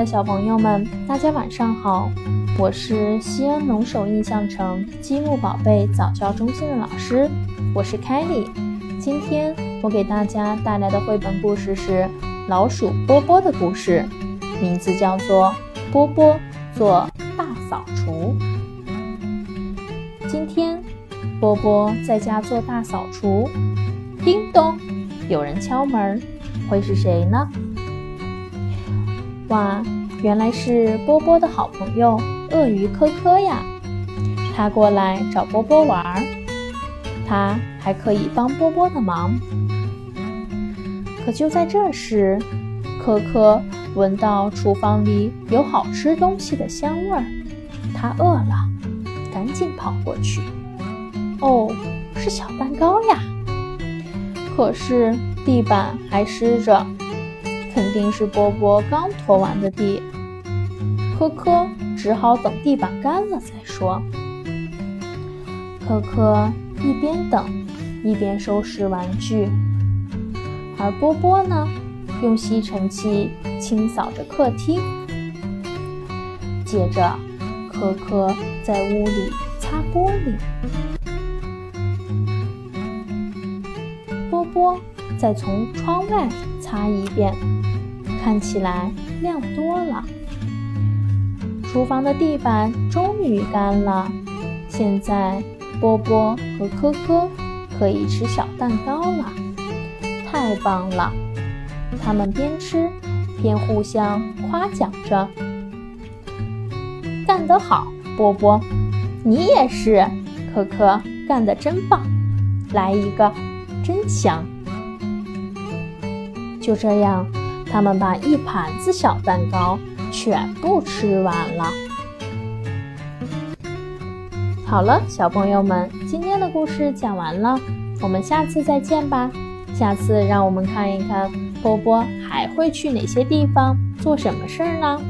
的小朋友们，大家晚上好！我是西安龙首印象城积木宝贝早教中心的老师，我是凯里。今天我给大家带来的绘本故事是《老鼠波波的故事》，名字叫做《波波做大扫除》。今天波波在家做大扫除，叮咚，有人敲门，会是谁呢？哇，原来是波波的好朋友鳄鱼科科呀！他过来找波波玩儿，他还可以帮波波的忙。可就在这时，科科闻到厨房里有好吃东西的香味儿，他饿了，赶紧跑过去。哦，是小蛋糕呀！可是地板还湿着。肯定是波波刚拖完的地，科科只好等地板干了再说。科科一边等，一边收拾玩具，而波波呢，用吸尘器清扫着客厅。接着，科科在屋里擦玻璃，再从窗外擦一遍。看起来亮多了。厨房的地板终于干了，现在波波和科科可以吃小蛋糕了，太棒了！他们边吃边互相夸奖着：“干得好，波波！你也是，科科，干得真棒！来一个，真香！”就这样。他们把一盘子小蛋糕全部吃完了。好了，小朋友们，今天的故事讲完了，我们下次再见吧。下次让我们看一看波波还会去哪些地方做什么事儿呢？